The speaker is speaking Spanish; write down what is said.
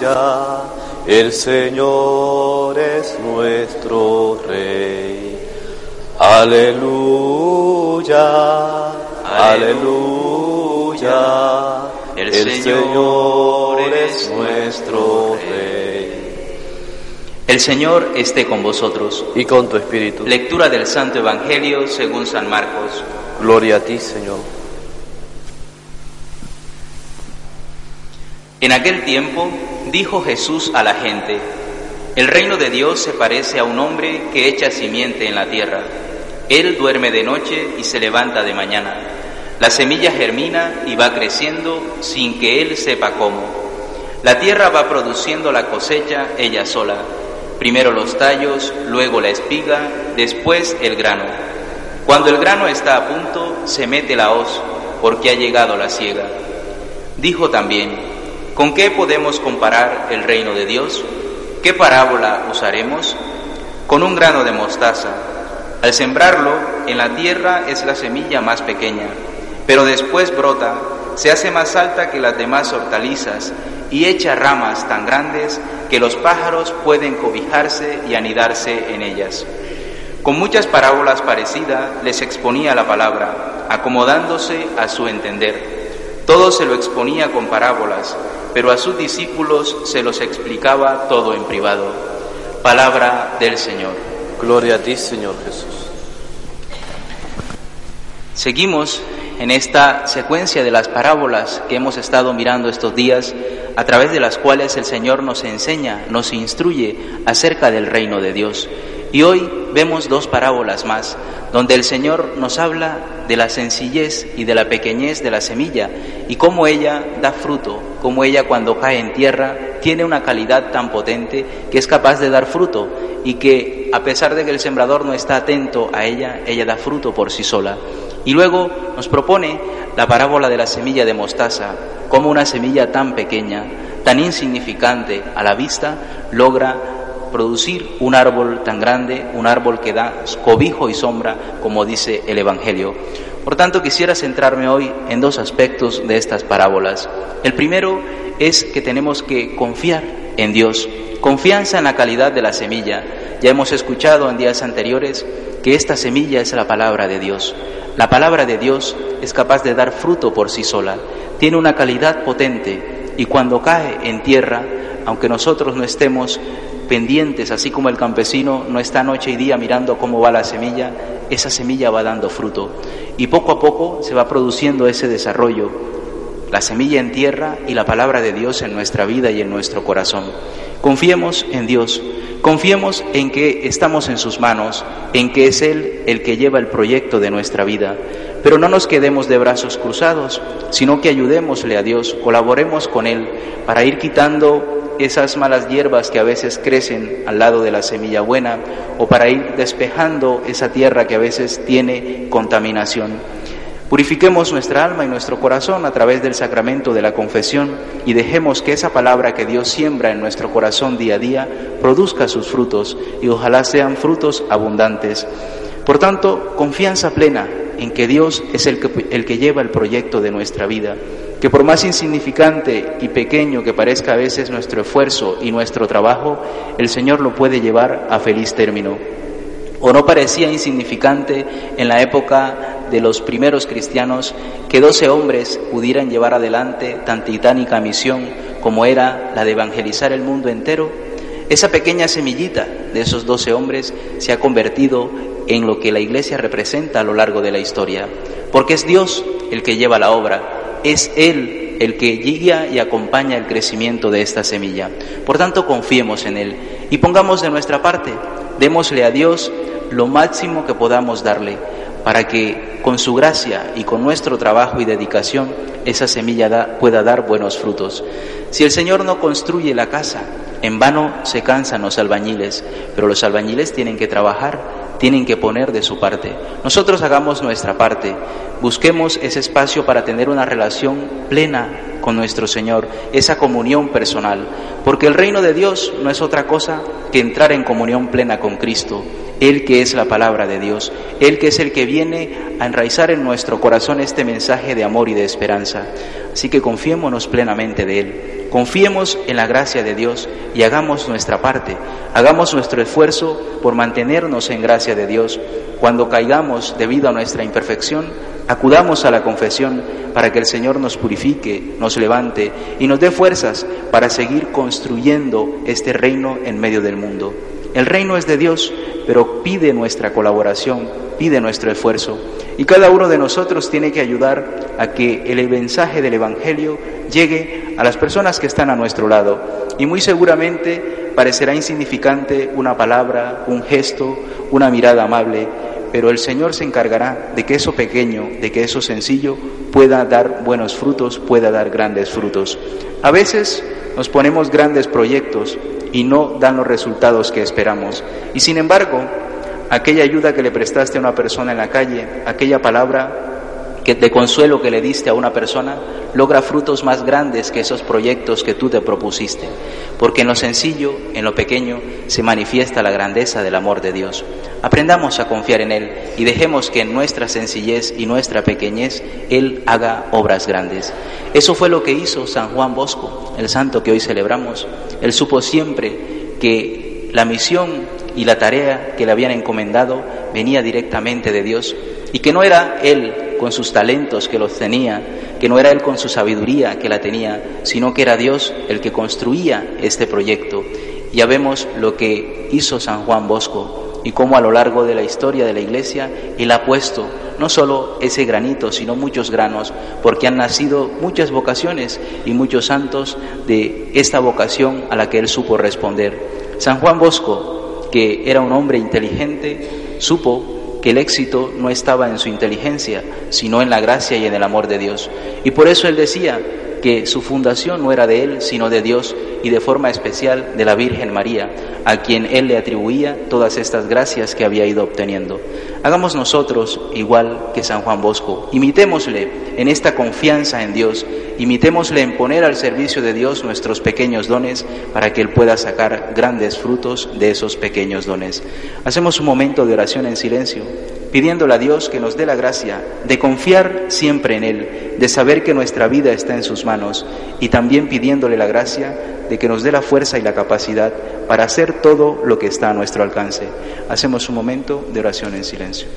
Aleluya, el Señor es nuestro Rey. Aleluya, aleluya, el Señor es nuestro Rey. El Señor esté con vosotros. Y con tu espíritu. Lectura del Santo Evangelio según San Marcos. Gloria a ti, Señor. En aquel tiempo dijo Jesús a la gente, el reino de Dios se parece a un hombre que echa simiente en la tierra. Él duerme de noche y se levanta de mañana. La semilla germina y va creciendo sin que él sepa cómo. La tierra va produciendo la cosecha ella sola. Primero los tallos, luego la espiga, después el grano. Cuando el grano está a punto, se mete la hoz, porque ha llegado la siega. Dijo también, ¿Con qué podemos comparar el reino de Dios? ¿Qué parábola usaremos? Con un grano de mostaza. Al sembrarlo, en la tierra es la semilla más pequeña, pero después brota, se hace más alta que las demás hortalizas y echa ramas tan grandes que los pájaros pueden cobijarse y anidarse en ellas. Con muchas parábolas parecidas les exponía la palabra, acomodándose a su entender. Todo se lo exponía con parábolas, pero a sus discípulos se los explicaba todo en privado. Palabra del Señor. Gloria a ti, Señor Jesús. Seguimos en esta secuencia de las parábolas que hemos estado mirando estos días, a través de las cuales el Señor nos enseña, nos instruye acerca del reino de Dios. Y hoy vemos dos parábolas más, donde el Señor nos habla de la sencillez y de la pequeñez de la semilla y cómo ella da fruto, cómo ella cuando cae en tierra tiene una calidad tan potente que es capaz de dar fruto y que a pesar de que el sembrador no está atento a ella, ella da fruto por sí sola. Y luego nos propone la parábola de la semilla de mostaza, cómo una semilla tan pequeña, tan insignificante a la vista, logra producir un árbol tan grande, un árbol que da cobijo y sombra, como dice el Evangelio. Por tanto, quisiera centrarme hoy en dos aspectos de estas parábolas. El primero es que tenemos que confiar en Dios, confianza en la calidad de la semilla. Ya hemos escuchado en días anteriores que esta semilla es la palabra de Dios. La palabra de Dios es capaz de dar fruto por sí sola, tiene una calidad potente y cuando cae en tierra, aunque nosotros no estemos pendientes, así como el campesino no está noche y día mirando cómo va la semilla, esa semilla va dando fruto. Y poco a poco se va produciendo ese desarrollo, la semilla en tierra y la palabra de Dios en nuestra vida y en nuestro corazón. Confiemos en Dios, confiemos en que estamos en sus manos, en que es Él el que lleva el proyecto de nuestra vida. Pero no nos quedemos de brazos cruzados, sino que ayudémosle a Dios, colaboremos con Él para ir quitando esas malas hierbas que a veces crecen al lado de la semilla buena o para ir despejando esa tierra que a veces tiene contaminación. Purifiquemos nuestra alma y nuestro corazón a través del sacramento de la confesión y dejemos que esa palabra que Dios siembra en nuestro corazón día a día produzca sus frutos y ojalá sean frutos abundantes. Por tanto, confianza plena en que Dios es el que, el que lleva el proyecto de nuestra vida que por más insignificante y pequeño que parezca a veces nuestro esfuerzo y nuestro trabajo, el Señor lo puede llevar a feliz término. ¿O no parecía insignificante en la época de los primeros cristianos que doce hombres pudieran llevar adelante tan titánica misión como era la de evangelizar el mundo entero? Esa pequeña semillita de esos doce hombres se ha convertido en lo que la Iglesia representa a lo largo de la historia, porque es Dios el que lleva la obra, es Él el que guía y acompaña el crecimiento de esta semilla. Por tanto, confiemos en Él y pongamos de nuestra parte, démosle a Dios lo máximo que podamos darle, para que con su gracia y con nuestro trabajo y dedicación esa semilla pueda dar buenos frutos. Si el Señor no construye la casa, en vano se cansan los albañiles, pero los albañiles tienen que trabajar tienen que poner de su parte. Nosotros hagamos nuestra parte, busquemos ese espacio para tener una relación plena con nuestro Señor, esa comunión personal, porque el reino de Dios no es otra cosa que entrar en comunión plena con Cristo, Él que es la palabra de Dios, Él que es el que viene a enraizar en nuestro corazón este mensaje de amor y de esperanza. Así que confiémonos plenamente de Él, confiemos en la gracia de Dios y hagamos nuestra parte, hagamos nuestro esfuerzo por mantenernos en gracia de Dios. Cuando caigamos debido a nuestra imperfección, acudamos a la confesión para que el Señor nos purifique, nos levante y nos dé fuerzas para seguir construyendo este reino en medio del mundo. El reino es de Dios, pero pide nuestra colaboración, pide nuestro esfuerzo. Y cada uno de nosotros tiene que ayudar a que el mensaje del Evangelio llegue a las personas que están a nuestro lado. Y muy seguramente parecerá insignificante una palabra, un gesto, una mirada amable, pero el Señor se encargará de que eso pequeño, de que eso sencillo pueda dar buenos frutos, pueda dar grandes frutos. A veces nos ponemos grandes proyectos y no dan los resultados que esperamos. Y sin embargo, aquella ayuda que le prestaste a una persona en la calle, aquella palabra que de consuelo que le diste a una persona, logra frutos más grandes que esos proyectos que tú te propusiste. Porque en lo sencillo, en lo pequeño, se manifiesta la grandeza del amor de Dios. Aprendamos a confiar en Él y dejemos que en nuestra sencillez y nuestra pequeñez Él haga obras grandes. Eso fue lo que hizo San Juan Bosco, el santo que hoy celebramos. Él supo siempre que la misión y la tarea que le habían encomendado venía directamente de Dios y que no era Él con sus talentos que los tenía, que no era Él con su sabiduría que la tenía, sino que era Dios el que construía este proyecto. Ya vemos lo que hizo San Juan Bosco y cómo a lo largo de la historia de la Iglesia Él ha puesto no solo ese granito, sino muchos granos, porque han nacido muchas vocaciones y muchos santos de esta vocación a la que Él supo responder. San Juan Bosco, que era un hombre inteligente, supo que el éxito no estaba en su inteligencia, sino en la gracia y en el amor de Dios. Y por eso él decía que su fundación no era de él, sino de Dios y de forma especial de la Virgen María, a quien él le atribuía todas estas gracias que había ido obteniendo. Hagamos nosotros igual que San Juan Bosco, imitémosle en esta confianza en Dios, imitémosle en poner al servicio de Dios nuestros pequeños dones para que Él pueda sacar grandes frutos de esos pequeños dones. Hacemos un momento de oración en silencio pidiéndole a Dios que nos dé la gracia de confiar siempre en Él, de saber que nuestra vida está en sus manos y también pidiéndole la gracia de que nos dé la fuerza y la capacidad para hacer todo lo que está a nuestro alcance. Hacemos un momento de oración en silencio.